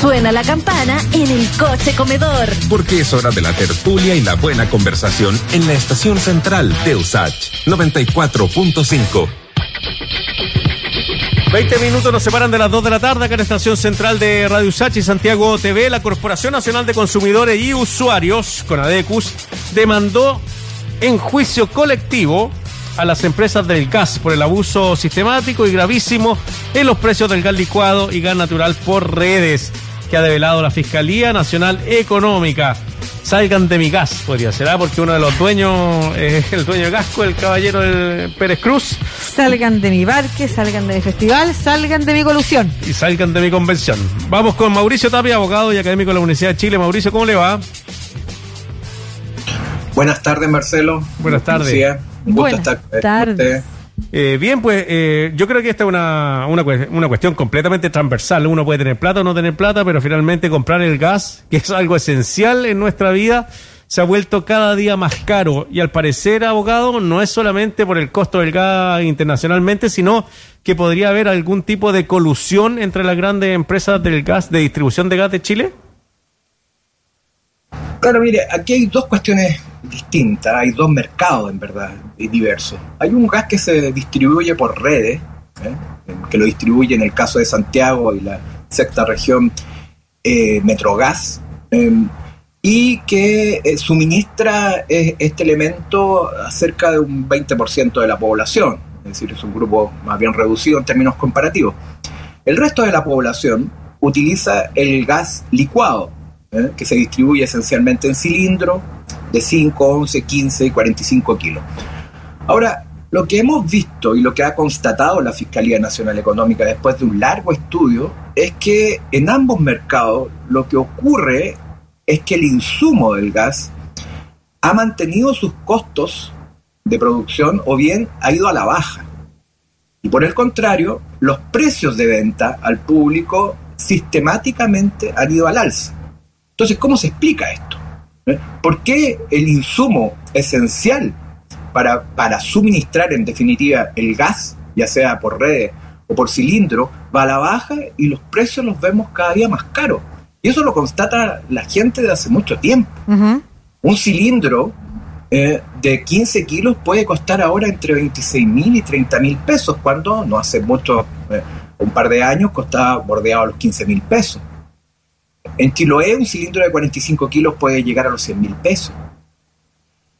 Suena la campana en el coche comedor. Porque es hora de la tertulia y la buena conversación en la estación central de USACH 94.5. 20 minutos nos separan de las 2 de la tarde acá en la estación central de Radio USACH y Santiago TV. La Corporación Nacional de Consumidores y Usuarios, con ADECUS, demandó en juicio colectivo a las empresas del gas por el abuso sistemático y gravísimo en los precios del gas licuado y gas natural por redes que ha develado la Fiscalía Nacional Económica. Salgan de mi gas, podría ser, ¿ah? porque uno de los dueños es el dueño de Gasco, el caballero del Pérez Cruz. Salgan de mi barque, salgan de mi festival, salgan de mi colusión. Y salgan de mi convención. Vamos con Mauricio Tapia, abogado y académico de la Universidad de Chile. Mauricio, ¿cómo le va? Buenas tardes, Marcelo. Buenas tardes. Un gusto estar con tardes. Eh, bien, pues eh, yo creo que esta es una, una, una, cuestión completamente transversal. Uno puede tener plata o no tener plata, pero finalmente comprar el gas, que es algo esencial en nuestra vida, se ha vuelto cada día más caro. Y al parecer, abogado, no es solamente por el costo del gas internacionalmente, sino que podría haber algún tipo de colusión entre las grandes empresas del gas, de distribución de gas de Chile. Claro, mire, aquí hay dos cuestiones distintas, hay dos mercados en verdad diversos. Hay un gas que se distribuye por redes, ¿eh? que lo distribuye en el caso de Santiago y la sexta región eh, Metrogas, em, y que eh, suministra este elemento a cerca de un 20% de la población, es decir, es un grupo más bien reducido en términos comparativos. El resto de la población utiliza el gas licuado, que se distribuye esencialmente en cilindro, de 5, 11, 15 y 45 kilos. Ahora, lo que hemos visto y lo que ha constatado la Fiscalía Nacional Económica después de un largo estudio es que en ambos mercados lo que ocurre es que el insumo del gas ha mantenido sus costos de producción o bien ha ido a la baja. Y por el contrario, los precios de venta al público sistemáticamente han ido al alza. Entonces, ¿cómo se explica esto? ¿Por qué el insumo esencial para, para suministrar en definitiva el gas, ya sea por red o por cilindro, va a la baja y los precios los vemos cada día más caros? Y eso lo constata la gente de hace mucho tiempo. Un cilindro eh, de 15 kilos puede costar ahora entre 26 mil y 30 mil pesos, cuando no hace mucho, eh, un par de años, costaba bordeado los 15 mil pesos. En Chiloé un cilindro de 45 kilos puede llegar a los 100 mil pesos.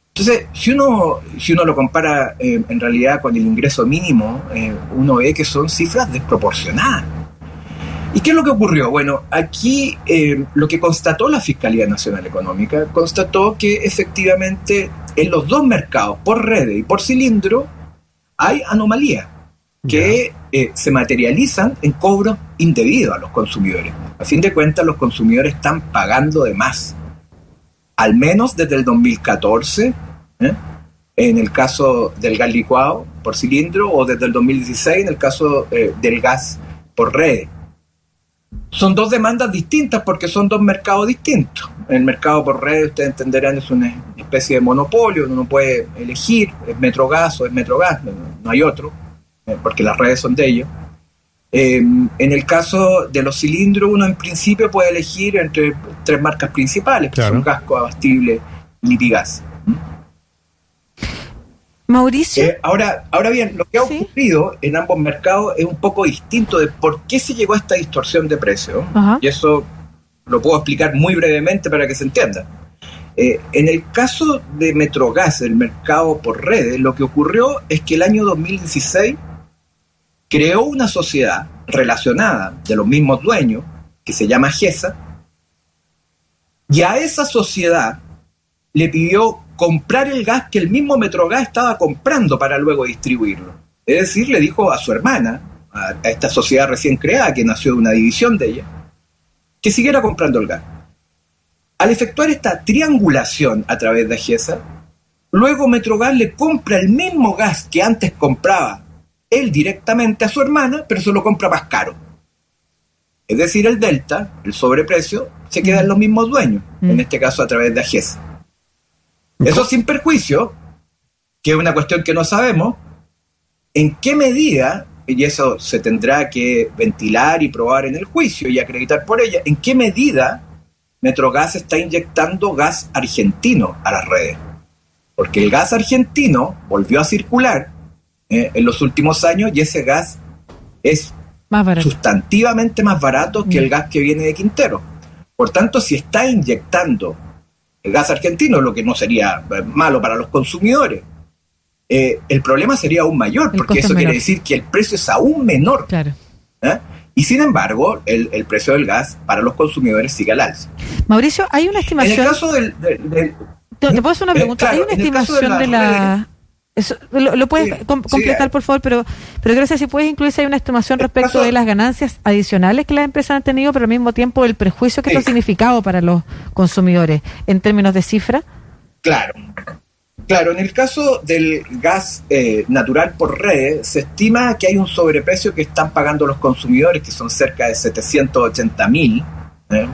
Entonces, si uno, si uno lo compara eh, en realidad con el ingreso mínimo, eh, uno ve que son cifras desproporcionadas. ¿Y qué es lo que ocurrió? Bueno, aquí eh, lo que constató la Fiscalía Nacional Económica, constató que efectivamente en los dos mercados, por red y por cilindro, hay anomalías que se materializan en cobros indebidos a los consumidores. A fin de cuentas, los consumidores están pagando de más. Al menos desde el 2014, ¿eh? en el caso del gas licuado por cilindro, o desde el 2016 en el caso eh, del gas por red. Son dos demandas distintas porque son dos mercados distintos. El mercado por red, ustedes entenderán, es una especie de monopolio, uno puede elegir, es Metrogas o es Metrogas, no hay otro, eh, porque las redes son de ellos. Eh, en el caso de los cilindros, uno en principio puede elegir entre tres marcas principales, que son Gasco, Abastible y Lipigas. Mauricio. Eh, ahora, ahora bien, lo que ha ocurrido en ambos mercados es un poco distinto de por qué se llegó a esta distorsión de precios. Y eso lo puedo explicar muy brevemente para que se entienda. Eh, en el caso de Metrogas, el mercado por redes, lo que ocurrió es que el año 2016 creó una sociedad relacionada de los mismos dueños, que se llama GESA, y a esa sociedad le pidió comprar el gas que el mismo Metrogas estaba comprando para luego distribuirlo. Es decir, le dijo a su hermana, a, esta sociedad recién creada, que nació de una división de ella, que siguiera comprando el gas. Al efectuar esta triangulación a través de GESA, luego Metrogas le compra el mismo gas que antes compraba él directamente a su hermana, pero se lo compra más caro. Es decir, el delta, el sobreprecio, se queda en los mismos dueños, en este caso a través de AGES. Eso sin perjuicio, que es una cuestión que no sabemos, en qué medida y eso se tendrá que ventilar y probar en el juicio y acreditar por ella, en qué medida Metrogas está inyectando gas argentino a las redes. Porque el gas argentino volvió a circular eh, en los últimos años y ese gas es sustantivamente más barato que el mm. gas que viene de Quintero. Por tanto, si está inyectando el gas argentino, lo que no sería eh, malo para los consumidores, eh, el problema sería aún mayor, porque eso quiere decir que el precio es aún menor. Claro. ¿eh? Y sin embargo, el, precio del gas para los consumidores sigue al alza. Mauricio, hay una estimación. En el caso del. ¿Te, puedo hacer una pregunta? ¿Hay una estimación de la lo, puedes completar, por favor, pero, pero quiero saber si puedes incluir si hay una estimación respecto de las ganancias adicionales que las empresas han tenido, pero al mismo tiempo el prejuicio que esto ha significado para los consumidores en términos de cifra. Claro. Claro, en el caso del gas eh, natural por red, se estima que hay un sobreprecio que están pagando los consumidores, que son cerca de 780 mil. ¿eh?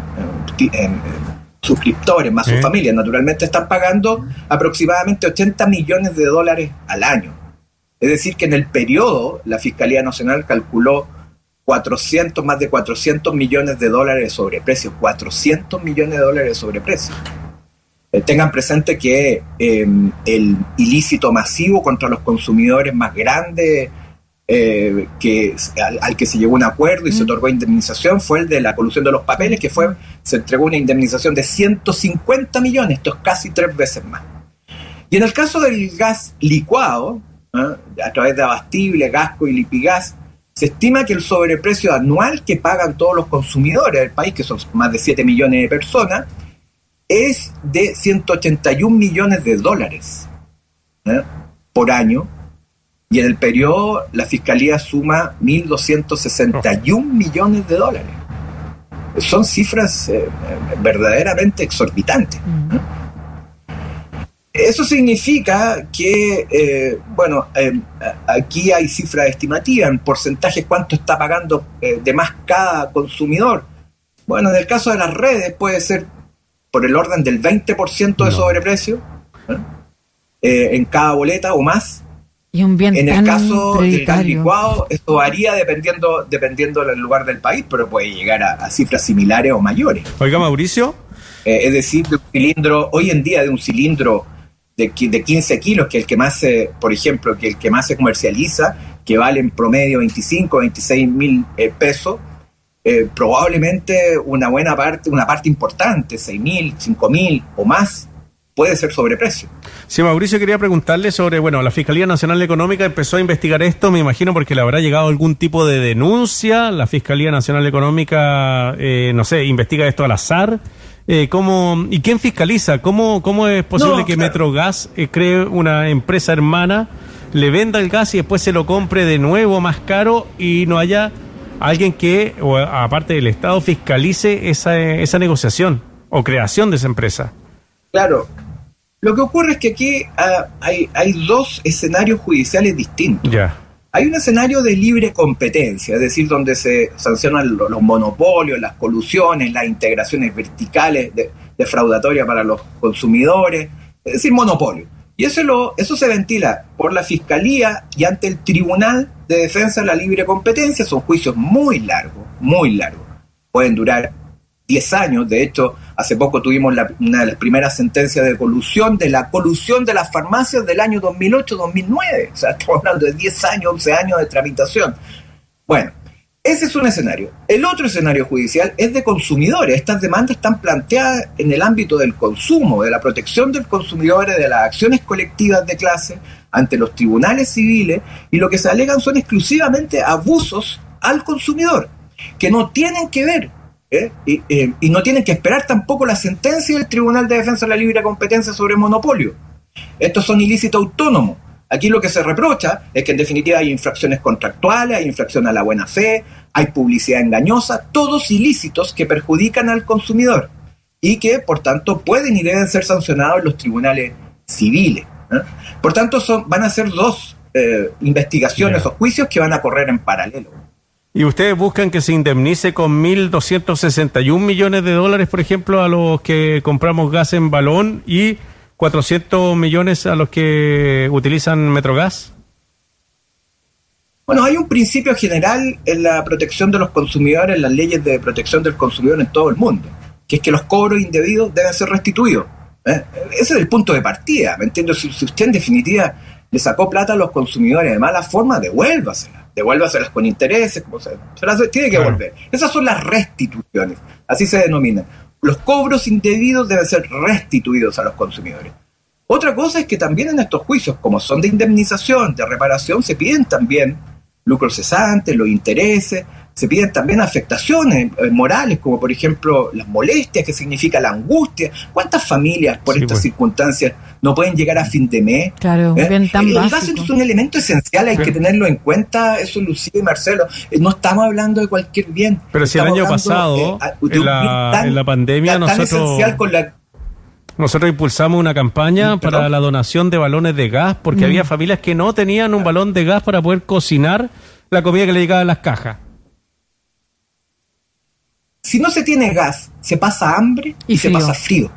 Suscriptores, más sus familias, naturalmente están pagando aproximadamente 80 millones de dólares al año. Es decir, que en el periodo la Fiscalía Nacional calculó 400, más de 400 millones de dólares de sobreprecio, 400 millones de dólares de sobreprecio. Eh, tengan presente que em, el ilícito masivo contra los consumidores más grande eh, que, al, que se llegó un acuerdo y se otorgó indemnización fue el de la colusión de los papeles, que fue, se entregó una indemnización de 150 millones, esto es casi tres veces más. Y en el caso del gas licuado, ¿eh? a través de abastible, gasco y lipigas, se estima que el sobreprecio anual que pagan todos los consumidores del país, que son más de 7 millones de personas, es de 181 millones de dólares ¿eh? por año y en el periodo la fiscalía suma 1.261 millones de dólares. Son cifras eh, verdaderamente exorbitantes. Eso significa que, eh, bueno, eh, aquí hay cifras estimativas, en porcentajes cuánto está pagando de más cada consumidor. Bueno, en el caso de las redes puede ser por el orden del 20% de sobreprecio en cada boleta o más en el caso del gas licuado, esto varía dependiendo, dependiendo del lugar del país, pero puede llegar a, cifras similares o mayores. Oiga, Mauricio. Eh, es decir, de un cilindro, hoy en día de un cilindro de, de 15 kilos, que el que más se, por ejemplo, que el que más se comercializa, que vale en promedio 25, 26 mil eh, pesos, eh, probablemente una buena parte, una parte importante, 6 mil, 5 mil o más, puede ser sobreprecio. Sí, Mauricio, quería preguntarle sobre, bueno, la Fiscalía Nacional Económica empezó a investigar esto, me imagino, porque le habrá llegado algún tipo de denuncia. La Fiscalía Nacional Económica, eh, no sé, investiga esto al azar. Eh, ¿cómo, ¿Y quién fiscaliza? ¿Cómo, cómo es posible que Metrogas eh, cree una empresa hermana, le venda el gas y después se lo compre de nuevo más caro y no haya alguien que, o aparte del Estado, fiscalice esa, esa negociación o creación de esa empresa? Claro, lo que ocurre es que aquí ah, hay, hay, dos escenarios judiciales distintos. Hay un escenario de libre competencia, es decir, donde se sancionan los, monopolios, las colusiones, las integraciones verticales defraudatorias para los consumidores, es decir, monopolio. Y eso, lo, eso se ventila por la Fiscalía y ante el Tribunal de Defensa de la Libre Competencia. Son juicios muy largos, muy largos. Pueden durar 10 años. De hecho, hace poco tuvimos una de las primeras sentencias de colusión, de la colusión de las farmacias del año 2008-2009. O sea, estamos hablando de 10 años, 11 años de tramitación. Bueno, ese es un escenario. El otro escenario judicial es de consumidores. Estas demandas están planteadas en el ámbito del consumo, de la protección del consumidor, de las acciones colectivas de clase ante los tribunales civiles y lo que se alegan son exclusivamente abusos al consumidor, que no tienen que ver ¿eh? Eh, y, no tienen que esperar tampoco la sentencia del Tribunal de Defensa de la Libre Competencia sobre monopolio. Estos son ilícitos autónomos. Aquí lo que se reprocha es que en definitiva hay infracciones contractuales, hay infracción a la buena fe, hay publicidad engañosa, todos ilícitos que perjudican al consumidor y que por tanto pueden y deben ser sancionados en los tribunales civiles. ¿eh? Por tanto, son, van a ser dos investigaciones o juicios que van a correr en paralelo. ¿Y ustedes buscan que se indemnice con 1.261 millones de dólares, por ejemplo, a los que compramos gas en balón y 400 millones a los que utilizan Metrogas? Bueno, hay un principio general en la protección de los consumidores, en las leyes de protección del consumidor en todo el mundo, que es que los cobros indebidos deben ser restituidos. ¿eh? Ese es el punto de partida, ¿me entiendo? Si, usted en definitiva le sacó plata a los consumidores de mala forma, devuélvasela, devuélvaselas con intereses, como se, se las tiene que devolver. Esas son las restituciones, así se denominan. Los cobros indebidos deben ser restituidos a los consumidores. Otra cosa es que también en estos juicios, como son de indemnización, de reparación, se piden también lucros cesantes, los intereses, se piden también afectaciones eh, morales, como por ejemplo las molestias, que significa la angustia. ¿Cuántas familias por estas pues. circunstancias no pueden llegar a fin de mes? Claro, ¿Eh? bien tan El es un elemento esencial, hay que tenerlo en cuenta, eso Lucía y Marcelo. Eh, no estamos hablando de cualquier bien. Pero si el año pasado, en, la, pandemia, nosotros... Nosotros impulsamos una campaña para la donación de balones de gas porque mm. había familias que no tenían un balón de gas para poder cocinar la comida que le llegaba a las cajas. Si no se tiene gas, se pasa hambre y, se pasa frío.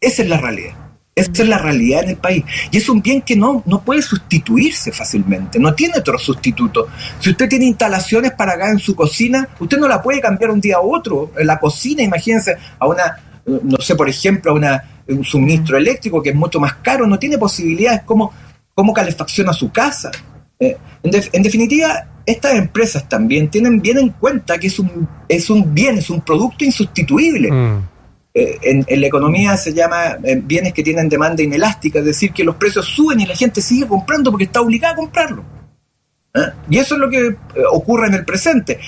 Esa es la realidad. Esa es la realidad en el país. Y es un bien que no, no puede sustituirse fácilmente, no tiene otro sustituto. Si usted tiene instalaciones para gas en su cocina, usted no la puede cambiar un día a otro. En la cocina, imagínense, a una no sé, por ejemplo, una, un suministro eléctrico que es mucho más caro, no tiene posibilidades, como cómo calefacciona su casa? Eh, en, definitiva, estas empresas también tienen bien en cuenta que es un, es un bien, es un producto insustituible. Mm. Eh, en, la economía se llama eh, bienes que tienen demanda inelástica, es decir, que los precios suben y la gente sigue comprando porque está obligada a comprarlo. Y eso es lo que ocurre en el presente.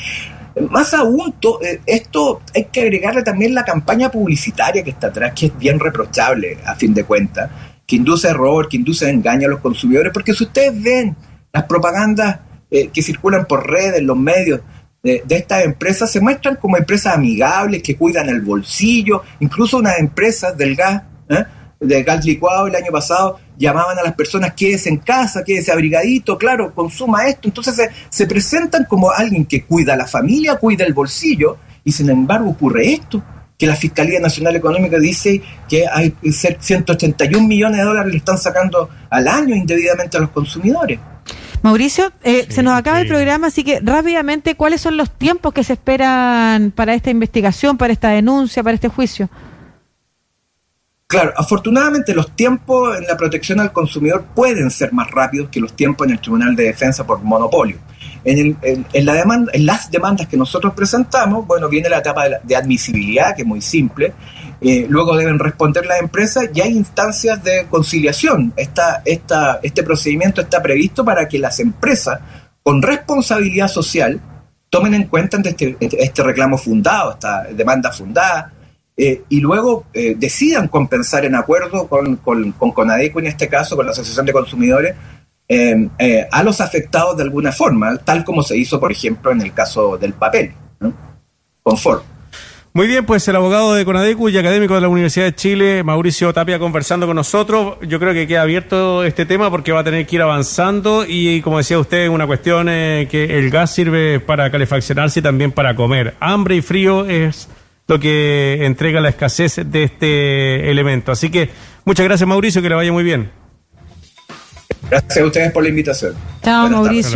Más aún, eh, esto hay que agregarle también la campaña publicitaria que está atrás, que es bien reprochable a fin de cuentas, que induce error, que induce engaño a los consumidores, porque si ustedes ven las propagandas eh, que circulan por redes, los medios de, estas empresas, se muestran como empresas amigables, que cuidan el bolsillo, incluso unas empresas del gas, ¿eh? de gas licuado el año pasado llamaban a las personas quédese en casa, quédese abrigadito, claro, consuma esto. Entonces se, se presentan como alguien que cuida a la familia, cuida el bolsillo, y sin embargo ocurre esto, que la Fiscalía Nacional Económica dice que hay 181 millones de dólares le están sacando al año indebidamente a los consumidores. Mauricio, eh, se nos acaba el programa, así que rápidamente, ¿cuáles son los tiempos que se esperan para esta investigación, para esta denuncia, para este juicio? Claro, afortunadamente los tiempos en la protección al consumidor pueden ser más rápidos que los tiempos en el Tribunal de Defensa por monopolio. En, la demanda, en las demandas que nosotros presentamos, bueno, viene la etapa de, admisibilidad, que es muy simple. Eh, luego deben responder las empresas y hay instancias de conciliación. Esta, esta, este procedimiento está previsto para que las empresas con responsabilidad social tomen en cuenta este, este reclamo fundado, esta demanda fundada, eh, y luego eh, decidan compensar en acuerdo con, con, con, Conadeco, en este caso, con la Asociación de Consumidores, a los afectados de alguna forma, tal como se hizo, por ejemplo, en el caso del papel, con Ford. Muy bien, pues el abogado de Conadecu y académico de la Universidad de Chile, Mauricio Tapia, conversando con nosotros. Yo creo que queda abierto este tema porque va a tener que ir avanzando y, como decía usted, una cuestión que el gas sirve para calefaccionarse y también para comer. Hambre y frío es lo que entrega la escasez de este elemento. Así que muchas gracias Mauricio, que le vaya muy bien. Gracias a ustedes por la invitación. Chao Mauricio.